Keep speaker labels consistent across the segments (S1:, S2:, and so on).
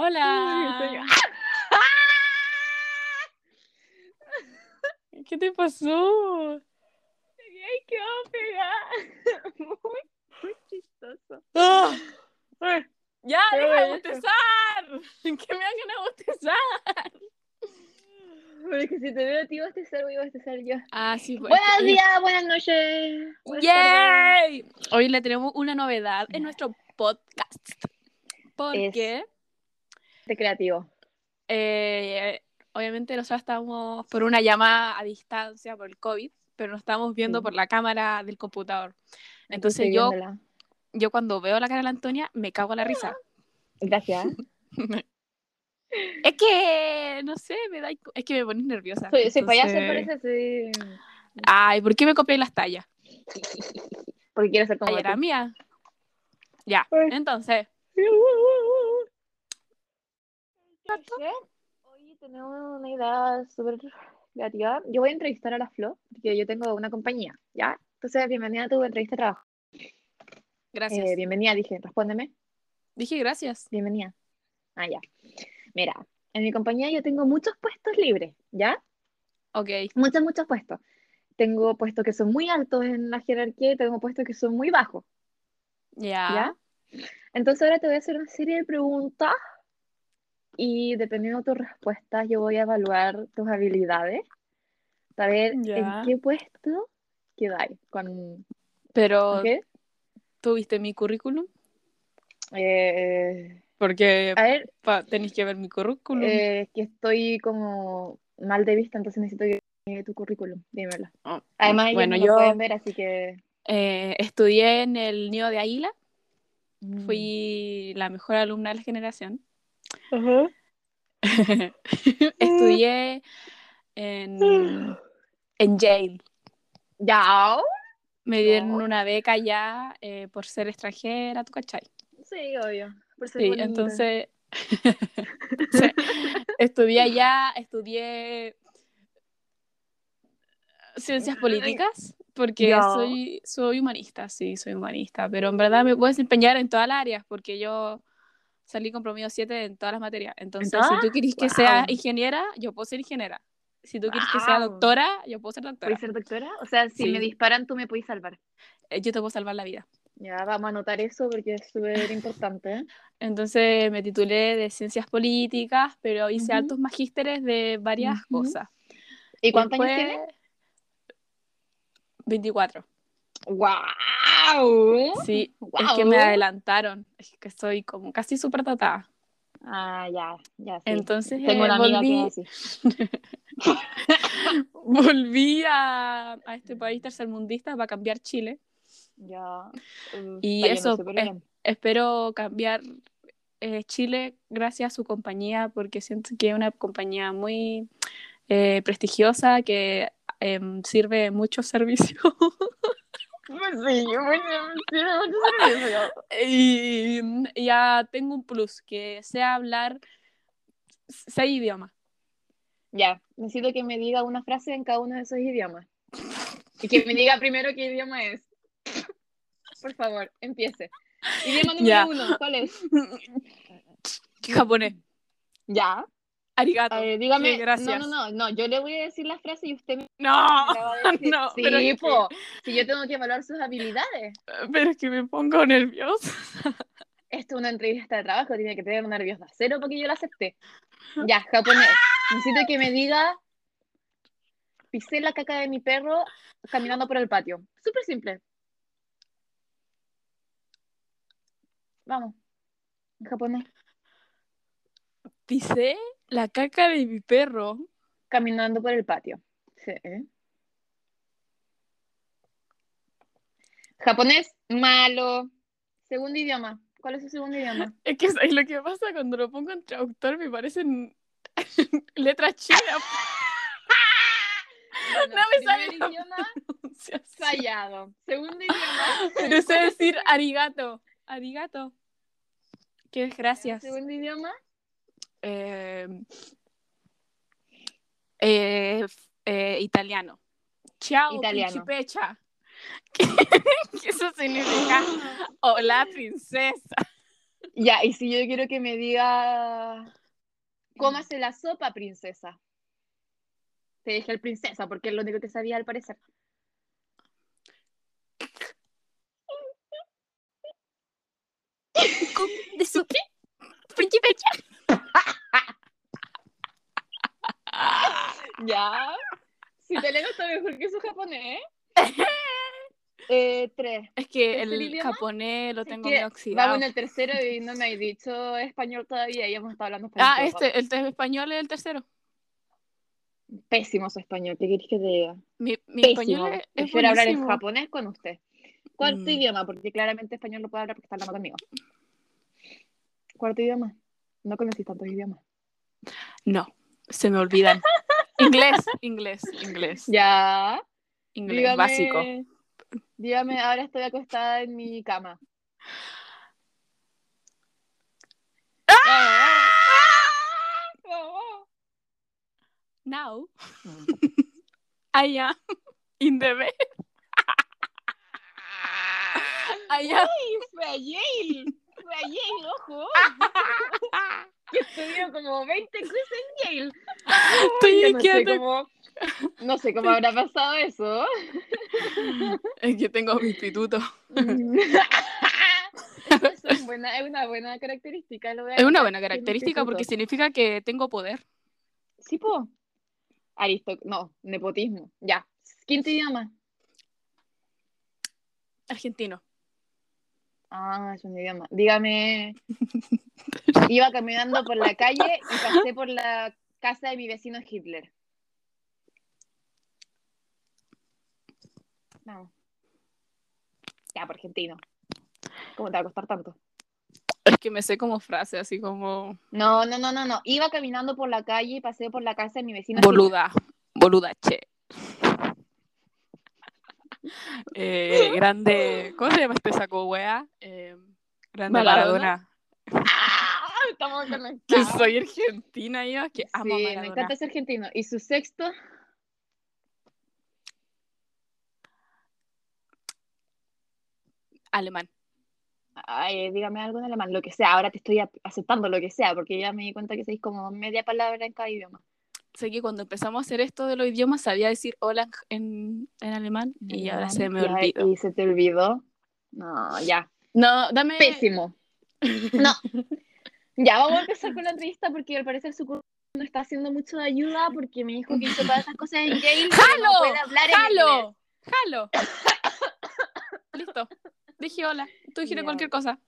S1: Hola. ¿Qué te pasó?
S2: Ay, qué. Muy, muy chistoso.
S1: ¡Ah! Ya, de
S2: eso.
S1: bostezar. Que me hagan a bostezar.
S2: Porque si te veo a ti bostezar, voy a bostezar yo.
S1: Ah, sí, pues.
S2: Buenos días, buenas noches. buenas tardes.
S1: ¡Yay! Hoy le tenemos una novedad en nuestro podcast. Porque
S2: Creativo.
S1: eh, obviamente nosotros estamos por una llamada a distancia por el COVID, pero nos estamos viendo
S2: Sí.
S1: por la cámara del computador. Entonces
S2: estoy
S1: yo,
S2: viéndola.
S1: yo cuando veo la cara de la Antonia me cago en la risa.
S2: Gracias.
S1: Es que, no sé, me da, es que me pones nerviosa.
S2: Soy, soy payaso,
S1: Entonces-
S2: parece. Sí.
S1: Ay, ¿por qué me copié las tallas?
S2: Porque quiero ser como
S1: Ay, era mía. Ya, entonces,
S2: Hoy tenemos una idea súper creativa. Yo voy a entrevistar a la Flo, porque yo tengo una compañía, ¿ya? Entonces, bienvenida a tu entrevista de trabajo.
S1: gracias.
S2: Eh, bienvenida, dije, respóndeme.
S1: Dije gracias.
S2: Bienvenida. Ah, ya. Mira, en mi compañía yo tengo muchos puestos libres, ¿ya?
S1: Ok,
S2: Muchos, muchos puestos. Tengo puestos que son muy altos en la jerarquía y tengo puestos que son muy bajos,
S1: ya.
S2: ¿ya? Entonces ahora te voy a hacer una serie de preguntas y dependiendo de tus respuestas yo voy a evaluar tus habilidades para ver
S1: Ya.
S2: en qué puesto quedáis. Con,
S1: Pero,
S2: ¿ok?
S1: ¿tuviste mi currículum?
S2: Eh,
S1: Porque
S2: a ver,
S1: pa- tenéis que ver mi currículum.
S2: eh, que estoy como mal de vista, entonces necesito que tu currículum, dímelo.
S1: Oh,
S2: Además, ellos
S1: bueno,
S2: no lo
S1: yo
S2: pueden ver, así que...
S1: eh, estudié en el Nido de Águila.
S2: Mm.
S1: Fui la mejor alumna de la generación. Estudié en, en Yale.
S2: Ya.
S1: Me dieron una beca ya eh, por ser extranjera, ¿tú cachai?
S2: Sí, obvio. Por ser
S1: Sí,
S2: bonita.
S1: entonces sí, estudié allá, estudié ciencias políticas, porque soy, soy humanista, sí, soy humanista, pero en verdad me puedo desempeñar en todas las áreas, porque yo salí con promedio 7 en todas las materias. Entonces, si tú quieres que sea
S2: Wow.
S1: ingeniera, yo puedo ser ingeniera. Si tú quieres que sea doctora, yo puedo ser doctora.
S2: ¿Puedes ser doctora? O sea, si
S1: Sí.
S2: me disparan, tú me puedes salvar.
S1: Eh, Yo te puedo salvar la vida.
S2: Ya, vamos a anotar eso porque es súper importante.
S1: Entonces me titulé de ciencias políticas, pero hice altos magísteres de varias cosas.
S2: ¿Y cuántos
S1: Después,
S2: años tienes?
S1: 24.
S2: ¡Wow!
S1: Sí, es que me adelantaron. Es que soy como casi súper dotada.
S2: Ah, ya, ya, sí.
S1: Entonces
S2: Tengo
S1: eh,
S2: una amiga
S1: volví,
S2: que así.
S1: volví a, a este país tercermundista para cambiar Chile.
S2: Ya. uh,
S1: Y eso. Espero cambiar eh, Chile gracias a su compañía, porque siento que es una compañía muy eh, prestigiosa que em, sirve muchos servicios.
S2: Pues sí, me mucho servicio.
S1: y y ya tengo un plus, que sea hablar seis idiomas.
S2: Ya, necesito que me diga una frase en cada uno de esos idiomas. Y que me diga primero qué idioma es. Por favor, empiece. Idioma número
S1: Ya.
S2: uno, ¿cuál es?
S1: Japonés.
S2: Ya.
S1: Arigato.
S2: Ver, dígame.
S1: Sí, gracias.
S2: No, no, no, no. Yo le voy a decir la frase y usted me
S1: No,
S2: decir.
S1: no,
S2: sí,
S1: pero que-.
S2: Si yo tengo que evaluar sus habilidades.
S1: pero es que me pongo nerviosa.
S2: Esto es una entrevista de trabajo, tiene que tener nerviosa. Cero porque yo la acepté. Ya, japonés. Necesito que me diga. Pisé la caca de mi perro caminando por el patio. Súper simple. Vamos. En japonés.
S1: Pisé la caca de mi perro.
S2: Caminando por el patio. Sí. ¿eh? Japonés, malo. Segundo idioma. ¿Cuál es su segundo idioma?
S1: Es que es lo que pasa cuando lo pongo en traductor, me parecen letras chinas.
S2: Bueno,
S1: No me sale
S2: idioma fallado. Segundo idioma.
S1: Pero sé decir arigato. Arigato. Que es gracias.
S2: Segundo idioma.
S1: Eh, eh, eh, italiano. Ciao,
S2: Italiano.
S1: principecha. ¿Qué, qué eso significa? Hola, princesa.
S2: Ya, y si yo quiero que me diga cómo hace la sopa, princesa. Te dije el princesa porque es lo único que sabía al parecer.
S1: ¿De su qué? Príncipe
S2: Ya. Si italiano está mejor que su japonés. Eh, tres.
S1: Es que
S2: ¿Tercer
S1: el
S2: idioma?
S1: japonés lo
S2: Es
S1: tengo
S2: que
S1: medio oxidado.
S2: Vamos en el tercero y no me has dicho español todavía. Ya hemos estado hablando español.
S1: Ah, este, el español es el tercero.
S2: Pésimo su español. ¿Qué quieres que te diga?
S1: Mi, mi
S2: Pésimo.
S1: español es, es
S2: Prefiero hablar en japonés con usted. Cuarto
S1: Mm.
S2: idioma, porque claramente español no puedo hablar porque está hablando conmigo. Cuarto idioma. No conocí tantos idiomas.
S1: No, se me olvidan. inglés, inglés, inglés.
S2: Ya.
S1: Inglés
S2: Dígame,
S1: básico.
S2: Dígame, ahora estoy acostada en mi cama.
S1: Now. I am in the bed. I am.
S2: Fue a Yale, ojo. Que estudió como 20 cosas en Yale.
S1: Estoy
S2: Yo no sé cómo, no sé cómo habrá pasado eso.
S1: Es que tengo mi.
S2: Eso es, buena, es una buena característica. lo
S1: Es una buena característica porque
S2: instituto.
S1: significa que tengo poder.
S2: Sí, po. Aristo, no, nepotismo. Ya. Quinto idioma.
S1: Argentino.
S2: Ah, es un idioma. Dígame. Iba caminando por la calle y pasé por la casa de mi vecino Hitler. Vamos. Ya, por argentino. ¿Cómo te va a costar tanto?
S1: Es que me sé como frase, así como
S2: No, no, no, no, no. Iba caminando por la calle y pasé por la casa de mi vecino Hitler.
S1: boluda. Boluda, che. Eh, grande. ¿Cómo se llama este saco, wea? Eh, grande
S2: ¿Maradona?
S1: Maradona.
S2: Estamos
S1: Que
S2: conectados.
S1: soy argentina yo, que amo a
S2: Sí,
S1: Maradona.
S2: me encanta ese argentino. ¿Y su sexto?
S1: Alemán.
S2: Ay, dígame algo en alemán, lo que sea. Ahora te estoy aceptando lo que sea, porque ya me di cuenta que sois como media palabra en cada idioma.
S1: Sé que cuando empezamos a hacer esto de los idiomas sabía decir hola en, en alemán y ahora se me olvidó.
S2: Y se te olvidó. No, ya.
S1: No, dame.
S2: Pésimo. No. Ya, vamos a empezar con la entrevista porque al parecer su curso no está haciendo mucho de ayuda porque me dijo que hizo todas esas cosas en Yale.
S1: ¡Jalo!
S2: No puede hablar en inglés.
S1: ¡Jalo! ¡Jalo! Listo. Dije hola. Tú dijiste cualquier cosa.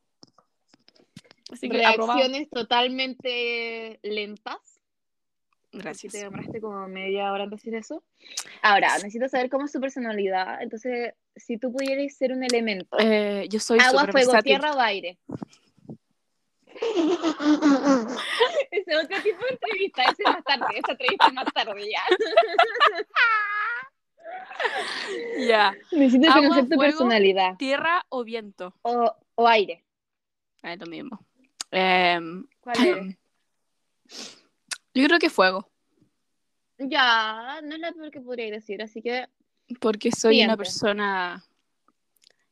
S1: Así que aprobado.
S2: Reacciones totalmente lentas.
S1: Gracias.
S2: te demoraste como media hora en decir eso. Ahora, necesito saber cómo es su personalidad. Entonces, si tú pudieras ser un elemento,
S1: Eh, yo soy
S2: agua, fuego,
S1: versátil.
S2: tierra o aire. Ese es otro tipo de entrevista, ese es más tarde, esa entrevista es más tarde ya.
S1: Ya.
S2: Necesito
S1: Agua,
S2: conocer tu
S1: fuego.
S2: personalidad.
S1: Tierra o viento.
S2: O, o aire.
S1: Es lo mismo. Em,
S2: ¿Cuál eres?
S1: yo creo que fuego.
S2: Ya, no es la peor que podría decir, así que
S1: Porque soy una persona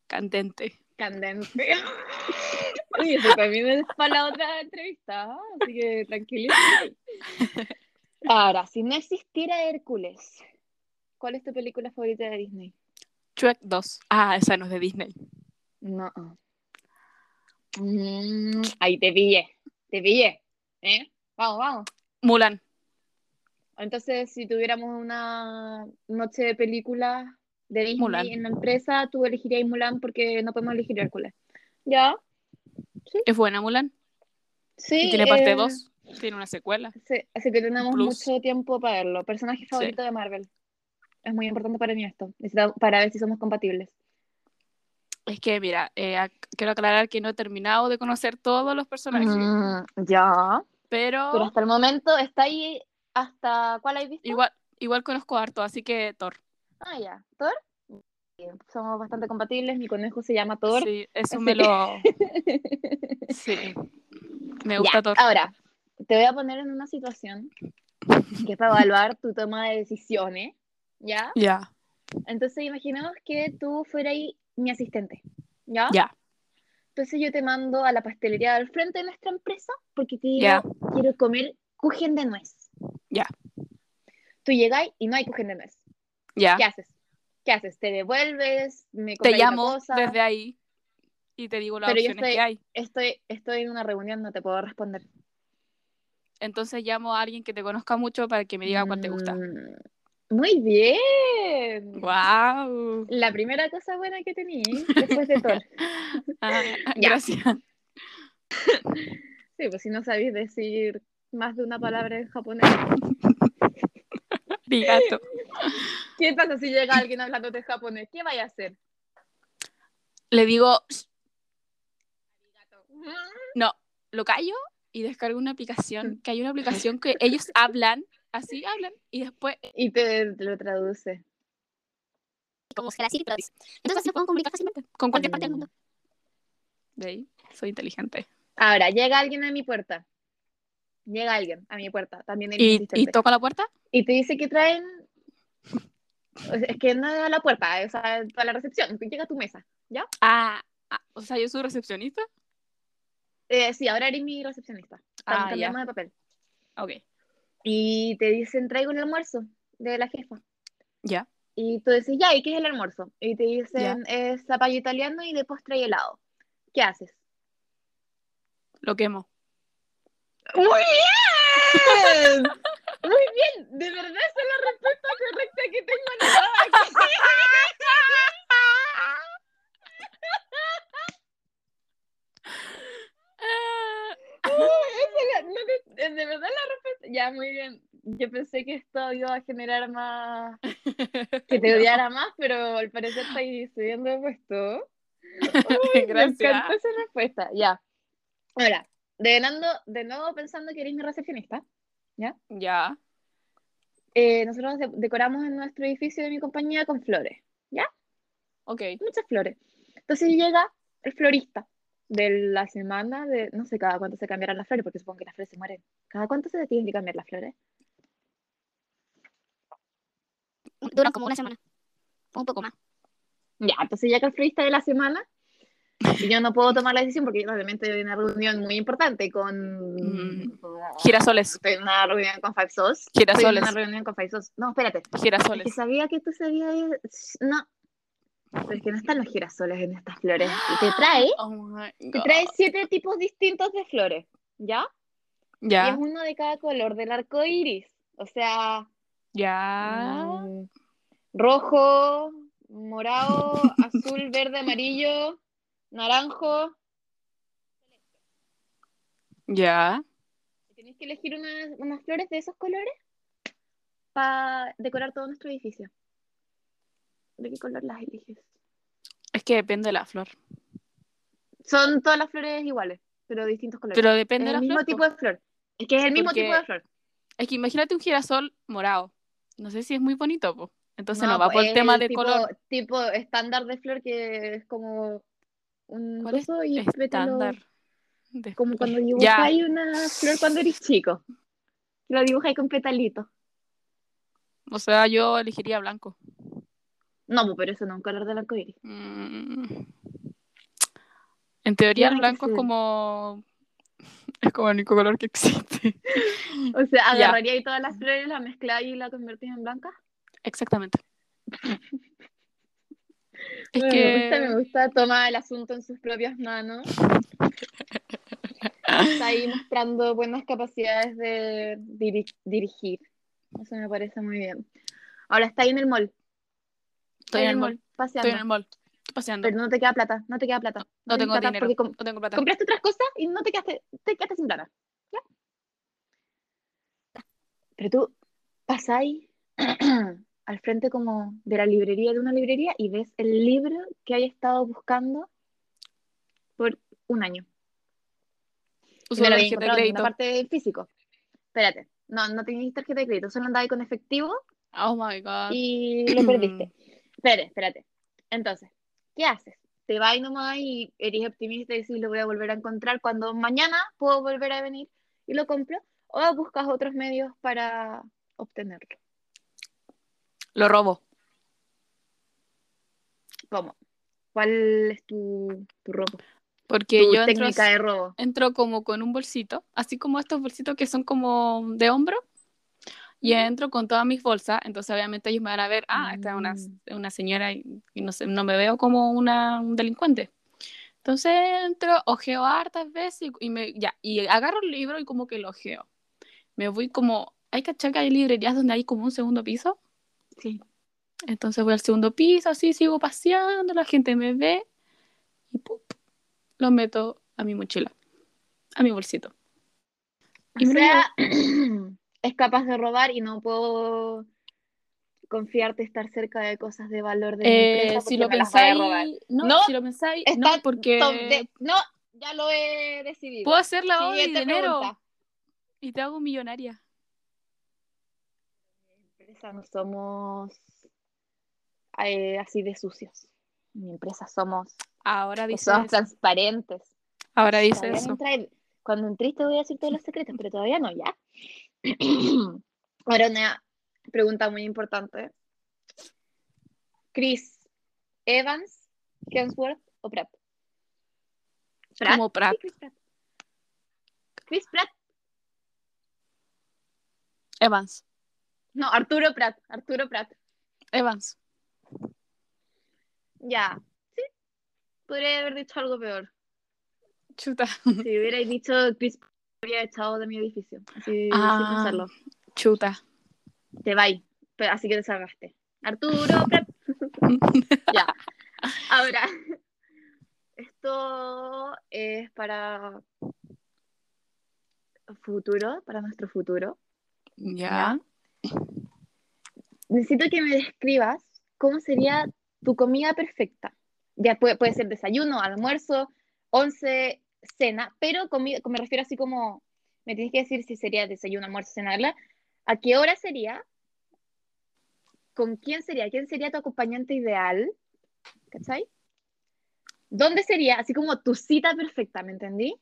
S1: candente.
S2: Candente. Uy, eso también es para la otra entrevista, ¿ah? así que tranquilízate. Ahora, si no existiera Hércules, ¿cuál es tu película favorita de Disney?
S1: Shrek 2. Ah, esa no es de Disney.
S2: No. Mm, ahí te pillé, te pillé. ¿Eh? Vamos, vamos.
S1: Mulan.
S2: Entonces, si tuviéramos una noche de películas de Disney
S1: Mulan.
S2: en la empresa, tú elegirías Mulan porque no podemos elegir Hércules. ¿Ya?
S1: ¿Es buena Mulan?
S2: Sí.
S1: Y tiene parte
S2: eh,
S1: 2. Tiene una secuela.
S2: sí, así que tenemos
S1: Plus.
S2: mucho tiempo para verlo. Personaje favorito de Marvel. Es muy importante para mí esto, para ver si somos compatibles.
S1: Es que, mira, eh, quiero aclarar que no he terminado de conocer todos los personajes.
S2: Mm, ya.
S1: Pero,
S2: Pero hasta el momento está ahí. ¿Hasta cuál hay visto?
S1: igual, igual conozco harto, así que Thor.
S2: Ah, ya. ¿Thor? Somos bastante compatibles. Mi conejo se llama Thor.
S1: Sí, eso me
S2: que-
S1: lo. Sí. Me gusta
S2: Ya,
S1: Thor.
S2: Ahora, te voy a poner en una situación que es para evaluar tu toma de decisiones, ¿ya?
S1: Ya,
S2: Entonces, imaginemos que tú fueras mi asistente, ¿ya?
S1: ya.
S2: Entonces yo te mando a la pastelería al frente de nuestra empresa porque te digo,
S1: Ya.
S2: quiero comer kuchen de nuez.
S1: Ya.
S2: Tú llegáis y no hay kuchen de nuez.
S1: Ya.
S2: ¿Qué haces? ¿Qué haces? ¿Te devuelves? ¿Me
S1: Te llamo
S2: cosa?
S1: desde ahí y te digo las
S2: Pero yo
S1: opciones
S2: estoy-
S1: que hay.
S2: Estoy, estoy en una reunión, no te puedo responder.
S1: Entonces llamo a alguien que te conozca mucho para que me diga cuál te gusta.
S2: Mm, Muy bien.
S1: ¡Wow!
S2: La primera cosa buena que tenía después de todo.
S1: Ah, gracias.
S2: Sí, pues si no sabéis decir más de una palabra en japonés.
S1: Arigato.
S2: ¿Qué pasa si llega alguien hablando de japonés? ¿Qué vaya a hacer?
S1: Le digo, no, lo callo y descargo una aplicación, que hay una aplicación que ellos hablan, así hablan, y después
S2: Y te, te lo traduce.
S3: como se la Siri, pero dice. Entonces así nos podemos comunicar fácilmente con cualquier parte del mundo.
S1: de ahí soy inteligente.
S2: Ahora, llega alguien a mi puerta. Llega alguien a mi puerta, también el
S1: ¿Y, y toco la puerta?
S2: y te dice que traen. Es que no es a la puerta, o sea, a la recepción, llega a tu mesa.
S1: Ah, ah, o sea, yo soy recepcionista.
S2: Eh, sí, ahora eres mi recepcionista. Estamos
S1: Ah,
S2: cambiando
S1: ya.
S2: de papel.
S1: Ok,
S2: Y te dicen, traigo el almuerzo de la jefa.
S1: ya.
S2: Y tú decís, ya, ¿y qué es el almuerzo? Y te dicen, es zapallo italiano y de postre y helado. ¿Qué haces?
S1: Lo quemo.
S2: ¡Muy bien! Muy bien, de verdad esa es la respuesta correcta que tengo es la- no de verdad la respuesta. Ya, muy bien. Yo pensé que esto iba a generar más. que te odiara más, pero al parecer estáis subiendo de puesto. Uy, Me
S1: Gracias.
S2: encantó esa respuesta. Ya. Ahora, develando, de nuevo pensando que eres mi recepcionista,
S1: Ya.
S2: eh, nosotros de- decoramos en nuestro edificio de mi compañía con flores.
S1: Ok.
S2: muchas flores. Entonces llega el florista de la semana de, no sé cada cuánto se cambiarán las flores, porque supongo que las flores se mueren. ¿Cada cuánto se tienen que cambiar las flores?
S3: Duran como una semana. Un poco más.
S2: Ya, entonces llega el florista de la semana y yo no puedo tomar la decisión porque yo estoy en una reunión muy importante con...
S1: Mm. Girasoles.
S2: Estoy en una reunión con Five Sauce. Estoy en
S1: Girasoles.
S2: una reunión con Five. No, espérate. Es que
S1: Girasoles.
S2: sabía que tú sabías... No. Pero es que no están los girasoles en estas flores. Y te trae,
S1: Oh
S2: te trae siete tipos distintos de flores. ¿Ya? Y es
S1: Ya.
S2: uno de cada color del arco iris. O sea,
S1: Ya.
S2: mm, rojo, morado, azul, verde, amarillo, naranjo.
S1: Ya.
S2: Tenéis que elegir unas, unas flores de esos colores para decorar todo nuestro edificio. ¿De qué color las eliges?
S1: Es que depende de la flor.
S2: Son todas las flores iguales, pero distintos colores.
S1: Pero
S2: es
S1: depende de
S2: el
S1: la
S2: mismo
S1: flor.
S2: tipo
S1: po.
S2: de flor. Es que es el mismo
S1: Porque-
S2: tipo de flor.
S1: Es que imagínate un girasol morado. No sé si es muy bonito, po. Entonces no,
S2: No,
S1: va por el
S2: es
S1: tema
S2: el
S1: de
S2: tipo,
S1: color.
S2: Tipo estándar de flor que es como un
S1: ¿Cuál es
S2: y pétalo-
S1: Estándar. de
S2: Como cuando dibujáis una flor cuando eres chico. Lo dibujáis con petalitos.
S1: O sea, yo elegiría blanco.
S2: No, pues, pero eso no es un color del arco iris.
S1: Mm. En teoría el blanco es como... Es como el único color que existe.
S2: O sea, agarraría ahí todas las flores, las mezcláis y la convertís en blanca.
S1: Exactamente. Es
S2: me
S1: que...
S2: gusta, me gusta. Toma el asunto en sus propias manos. Está ahí mostrando buenas capacidades de diri- dirigir. Eso me parece muy bien. Ahora está ahí en el mall.
S1: Estoy en el mall.
S2: paseando.
S1: Estoy en el mall. Paseando.
S2: Pero no te queda plata, no te queda plata.
S1: No tengo
S2: plata
S1: dinero.
S2: Porque
S1: No tengo plata.
S2: compraste otras cosas y no te quedaste, te quedaste sin plata. ¿Ya? Pero tú pasáis al frente como de la librería de una librería y ves el libro que hay estado buscando por un año.
S1: Uso la
S2: lo había encontrado en ninguna parte físico. Espérate, no, no tenías tarjeta de crédito, solo andabas con efectivo
S1: Oh my god.
S2: y lo perdiste. Espérate, espérate. Entonces, ¿qué haces? Te vas nomás y eres optimista y decís lo voy a volver a encontrar cuando mañana puedo volver a venir y lo compro, o buscas otros medios para obtenerlo.
S1: Lo robo.
S2: ¿Cómo? ¿Cuál es tu, tu robo?
S1: Porque
S2: Tu
S1: yo entro,
S2: técnica de robo.
S1: entro como con un bolsito, así como estos bolsitos que son como de hombro, y entro con todas mis bolsas, entonces obviamente ellos me van a ver, ah, esta es una,
S2: Mm.
S1: una señora y, no sé, no me veo como una, un delincuente. Entonces entro, ojeo hartas veces y, y me, ya, y agarro el libro y como que lo ojeo. Me voy como, hay que que hay librerías donde hay como un segundo piso.
S2: Sí.
S1: Entonces voy al segundo piso, así sigo paseando, la gente me ve y ¡pup! lo meto a mi mochila, a mi bolsito.
S2: O
S1: Y lo
S2: sea, es capaz de robar y no puedo confiarte estar cerca de cosas de valor de mi
S1: Eh,
S2: empresa
S1: si lo pensáis, no,
S2: No,
S1: si lo pensáis, no, porque
S2: de- No, ya lo he decidido.
S1: puedo hacer lavado de
S2: Siguiente
S1: dinero
S2: pregunta.
S1: y te hago millonaria.
S2: Empresa no somos eh, así de sucios. En mi empresa somos,
S1: Ahora dice
S2: somos
S1: eso.
S2: transparentes.
S1: Ahora dice
S2: Todavía no
S1: eso.
S2: entra- Cuando entres te voy a decir todos los secretos, pero todavía no, ¿ya? Ahora una pregunta muy importante. Chris Evans, Hemsworth o Pratt? ¿Pratt?
S1: Como Pratt.
S2: Sí, Chris Pratt. Chris Pratt.
S1: Evans.
S2: No, Arturo Pratt. Arturo Pratt.
S1: Evans.
S2: Ya. Sí. Podría haber dicho algo peor.
S1: Chuta.
S2: Si hubierais dicho Chris habría echado de mi edificio. Así sin
S1: Ah.
S2: pensarlo.
S1: Chuta.
S2: Te vais. Así que te salvaste. Arturo Pratt. Ya. Ahora, esto es para futuro, para nuestro futuro.
S1: Ya.
S2: Necesito que me describas cómo sería tu comida perfecta. Ya puede, puede ser desayuno, almuerzo, once, cena, pero comida, me refiero así como, me tienes que decir si sería desayuno, almuerzo, cena, ¿verdad? ¿A qué hora sería? ¿Con quién sería? ¿Quién sería tu acompañante ideal? ¿Cachai? ¿Dónde sería? Así como tu cita perfecta, ¿me entendí?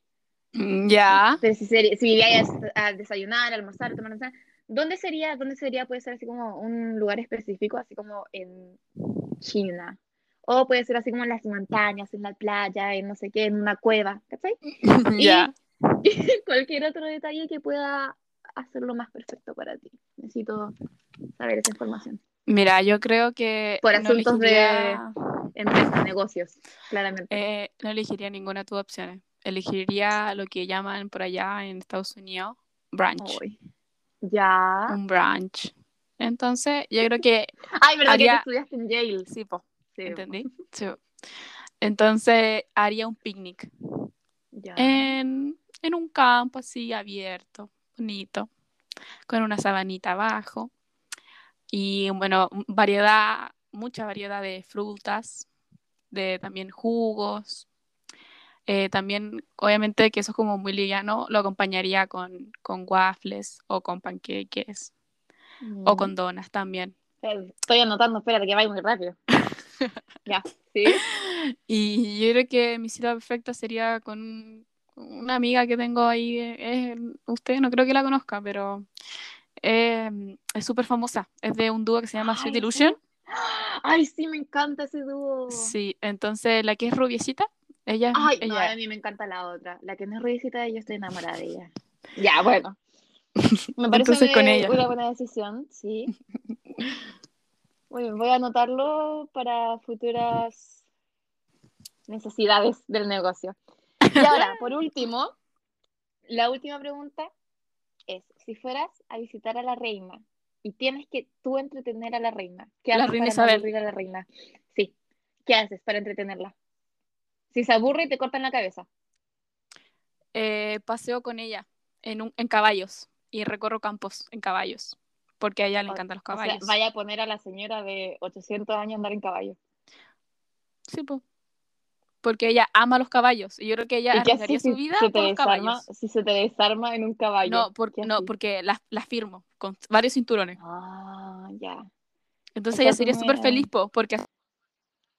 S1: Ya.
S2: Pero si, si irías a desayunar, a almorzar, a tomar una cena, ¿dónde sería? ¿Dónde sería? Puede ser así como un lugar específico, así como en China. O puede ser así como en las montañas, en la playa, en no sé qué, en una cueva, ¿cachai? Cualquier otro detalle que pueda hacerlo más perfecto para ti. Necesito saber esa información.
S1: Mira, yo creo que
S2: Por
S1: no
S2: asuntos de-
S1: elegiría,
S2: Empresa, negocios, claramente.
S1: eh, no elegiría ninguna de tus opciones. Elegiría lo que llaman por allá en Estados Unidos brunch.
S2: Uy. Ya.
S1: Un brunch. Entonces, yo creo que
S2: Ay, ¿verdad que
S1: Haría-
S2: tú estudiaste en Yale?
S1: sí, po,
S2: Sí,
S1: ¿entendí? Sí. Entonces, haría un picnic
S2: Ya.
S1: en, en un campo así abierto, bonito, con una sabanita abajo. Y bueno, variedad, mucha variedad de frutas, de también jugos. Eh, también, obviamente, que eso es como muy liviano, lo acompañaría con, con waffles o con panqueques o
S2: Mm.
S1: con donas también.
S2: Eh, Estoy anotando, espérate, que vaya muy rápido. ya, sí.
S1: Y yo creo que mi cita perfecta sería con una amiga que tengo ahí. eh, es- usted no creo que la conozca, pero eh, es súper famosa. Es de un dúo que se llama Sweet
S2: Ay,
S1: Illusion.
S2: Ay, sí, me encanta ese dúo.
S1: Sí, entonces la que es rubiecita, ella,
S2: Ay, no,
S1: ella
S2: a mí me encanta la otra. La que no es ruidicita, yo estoy enamorada de ella. Ya, bueno. Me parece
S1: Entonces con ella.
S2: una buena decisión, sí. Muy bien, voy a anotarlo para futuras necesidades del negocio. Y ahora, por último, la última pregunta es, si fueras a visitar a la reina y tienes que tú entretener a la reina, ¿qué
S1: La
S2: haces
S1: reina
S2: para
S1: Isabel.
S2: a la reina? Sí, ¿qué haces para entretenerla? Si se aburre y te cortan la cabeza.
S1: eh, paseo con ella en, un, en caballos y recorro campos en caballos, porque a ella le encantan los
S2: O sea,
S1: caballos.
S2: vaya a poner a la señora de 800 años a andar en caballo.
S1: Sí, po. Porque ella ama los caballos y yo creo que ella
S2: ¿Y qué
S1: arriesgaría
S2: si
S1: su vida
S2: se te
S1: por los
S2: desarma,
S1: caballos.
S2: si se te desarma en un caballo?
S1: No, por-
S2: ¿Qué
S1: no porque las las firmo con varios cinturones.
S2: Ah, ya.
S1: Entonces ella sería
S2: me-
S1: súper feliz, po, porque así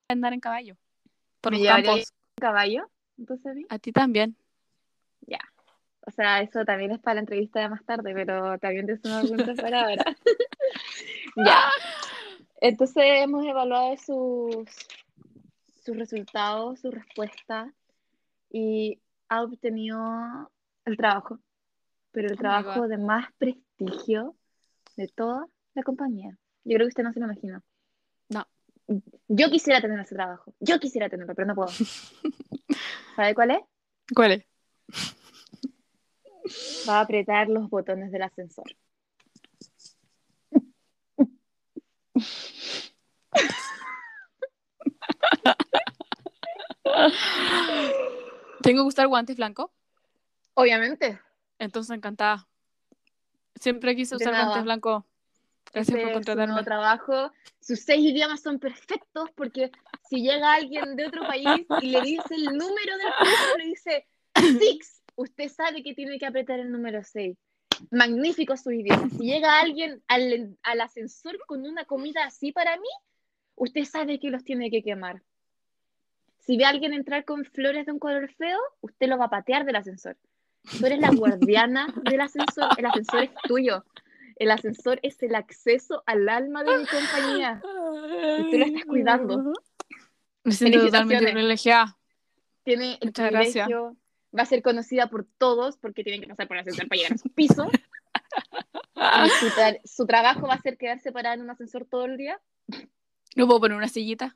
S1: andar en caballo. Por
S2: ¿Me
S1: los campos.
S2: ¿Un caballo? Entonces, a
S1: ti también.
S2: O sea, eso también es para la entrevista de más tarde, pero también te una pregunta para ahora. ya. Entonces hemos evaluado sus, sus resultados, sus respuestas. y ha obtenido el trabajo, pero el
S1: Oh
S2: trabajo de más prestigio de toda la compañía. Yo creo que usted no se lo imagina. Yo quisiera tener ese trabajo. Yo quisiera tenerlo, pero no puedo. ¿Sabe cuál es?
S1: ¿Cuál es?
S2: Va a apretar los botones del ascensor.
S1: Tengo que usar guantes blancos,
S2: Obviamente.
S1: entonces encantada. Siempre quise usar guantes blancos. Gracias por contratarme.
S2: nuevo trabajo. Sus seis idiomas son perfectos porque si llega alguien de otro país y le dice el número del piso, le dice six, usted sabe que tiene que apretar el número 6. Magnífico sus idiomas. Si llega alguien al, al ascensor con una comida así para mí, usted sabe que los tiene que quemar. Si ve a alguien entrar con flores de un color feo, usted lo va a patear del ascensor. Tú eres la guardiana del ascensor, el ascensor es tuyo. El ascensor es el acceso al alma de mi compañía. Y tú lo estás cuidando.
S1: Me siento totalmente privilegiada.
S2: Tiene el
S1: Muchas gracias.
S2: privilegio, va a ser conocida por todos porque tienen que pasar por el ascensor para llegar a su piso. Y su, tra- su trabajo va a ser quedarse parada en un ascensor todo el día.
S1: ¿No puedo poner una sillita?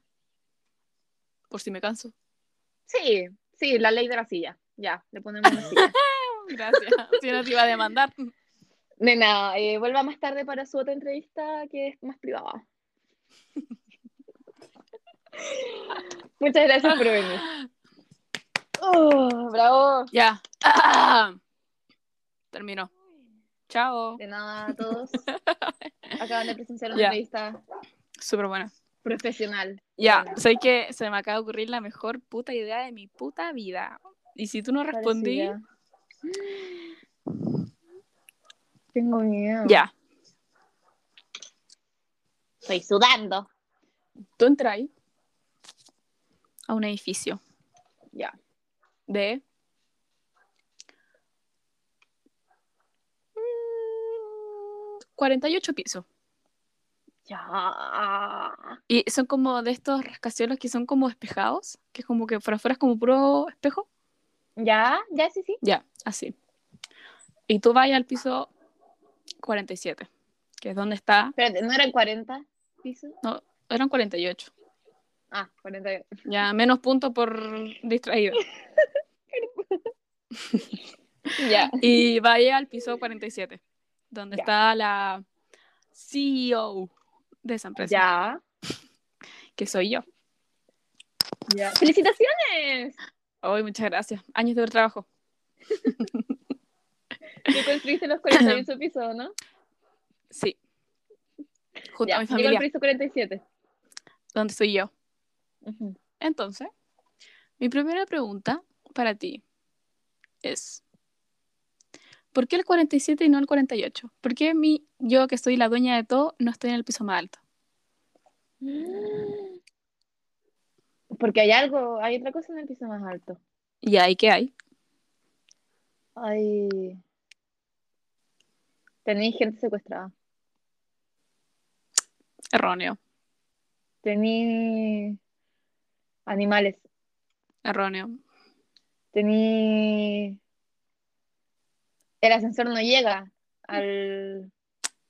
S1: Por si me canso.
S2: Sí, sí, la ley de la silla. Ya, le ponemos una silla.
S1: Gracias. Si no te iba a demandar.
S2: Nena, eh, vuelva más tarde para su otra entrevista que es más privada. Muchas gracias por venir. Oh, bravo.
S1: Ya. ¡Ah! Terminó. Chao.
S2: De nada a todos. Acaban de presenciar una entrevista
S1: Súper buena.
S2: profesional.
S1: Ya,
S2: Buena.
S1: sé que se me acaba de ocurrir la mejor puta idea de mi puta vida. Y si tú no respondí,
S2: Parecida. Tengo miedo.
S1: ya.
S2: Estoy sudando.
S1: Tú entras ahí a un edificio
S2: Ya.
S1: de mm, 48 pisos.
S2: Ya.
S1: Y son como de estos rascacielos que son como espejados, que es como que por afuera es como puro espejo.
S2: Ya, ya, sí, sí.
S1: Ya, así. Y tú vas al piso 47, que es donde está.
S2: Espérate, ¿no eran 40 pisos?
S1: No, eran 48.
S2: Ah, 40.
S1: Ya, menos puntos por distraído.
S2: Ya.
S1: Y vaya al piso 47, donde
S2: Ya.
S1: está la CEO de esa empresa,
S2: Ya.
S1: que soy yo.
S2: Ya. ¡Felicitaciones!
S1: Hoy, muchas gracias. Años de trabajo.
S2: Tú construiste los 48 pisos, ¿no?
S1: Sí. Junto
S2: Ya.
S1: a mi familia,
S2: piso 47.
S1: donde estoy yo. Entonces, mi primera pregunta para ti es, ¿por qué el 47 y no el 48? ¿Por qué mi, yo, que soy la dueña de todo, no estoy en el piso más alto?
S2: Porque hay algo, hay otra cosa en el piso más alto.
S1: ¿Y ahí qué hay?
S2: Hay. Tenéis gente secuestrada.
S1: Erróneo,
S2: Tení animales.
S1: erróneo.
S2: Tení. El ascensor no llega al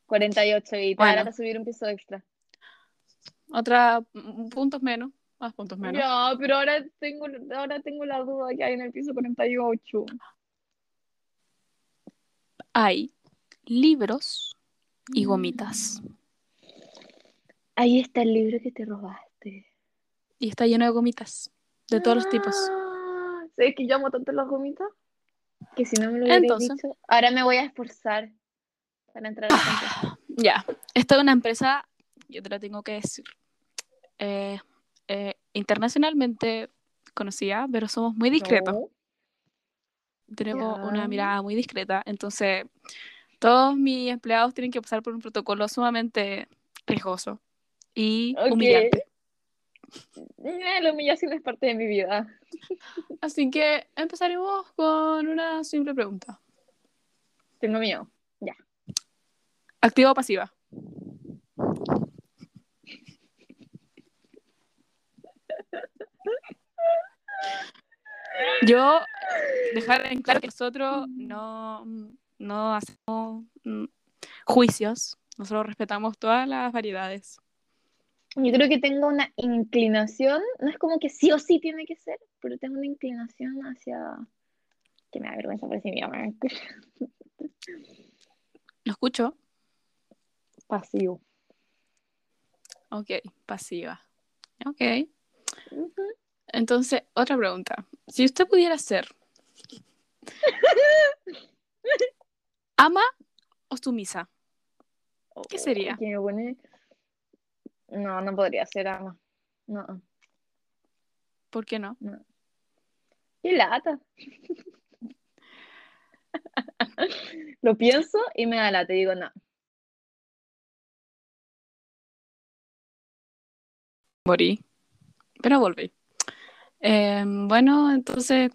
S2: 48 y te
S1: Bueno.
S2: hará subir un piso extra.
S1: Otra, puntos menos, más puntos menos.
S2: Ya, pero ahora tengo, ahora tengo la duda que hay en el piso 48.
S1: Hay libros y gomitas.
S2: Ahí está el libro que te robaste.
S1: Y está lleno de gomitas, de todos los tipos.
S2: Ah, ¿Sabes que yo amo tanto las gomitas? Que si no me lo hubieras
S1: Entonces.
S2: dicho, ahora me voy a esforzar para entrar a cancha.
S1: Ya, esta es una empresa, yo te lo tengo que decir, eh, eh, internacionalmente conocida, pero somos muy discretos.
S2: No.
S1: Tenemos una mirada muy discreta, entonces todos mis empleados tienen que pasar por un protocolo sumamente riesgoso y
S2: Ok.
S1: humillante.
S2: Eh, La humillación es parte de mi vida.
S1: Así que empezaremos con una simple pregunta.
S2: Tengo miedo.
S1: ¿Activa o pasiva? Yo, dejar en claro que nosotros no, no hacemos mm, juicios. Nosotros respetamos todas las variedades.
S2: Yo creo que tengo una inclinación, no es como que sí o sí tiene que ser, pero tengo una inclinación hacia... que me da vergüenza por si mi mamá.
S1: ¿Lo escucho?
S2: Pasivo.
S1: Ok, pasiva. Ok. Entonces, otra pregunta. Si usted pudiera ser ama o sumisa, ¿Qué sería?
S2: Me pone- No, no podría ser ama. No.
S1: ¿por qué no?
S2: ¡Qué lata! Lo pienso y me da lata y digo, no.
S1: Morí. Pero volví. Eh, bueno, entonces.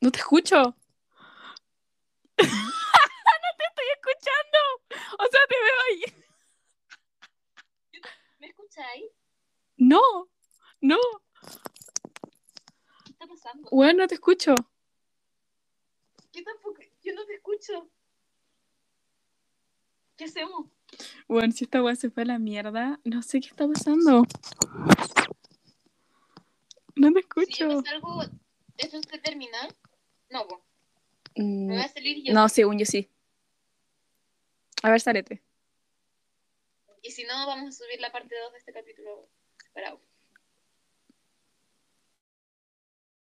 S1: No te escucho. no te estoy escuchando. O sea, te veo ahí. No, no.
S3: ¿Qué está pasando?
S1: Bueno, no te escucho.
S3: Yo tampoco, yo no te escucho. ¿Qué hacemos?
S1: Bueno, si esta weá se fue a la mierda, no sé qué está pasando. No te
S3: Si yo
S1: escucho.
S3: me salgo, ¿eso está terminal? No, po. me voy
S1: Mm,
S3: a salir yo.
S1: No, según yo sí. A ver, salete.
S3: Y si no, vamos a subir la parte 2 de este capítulo separado.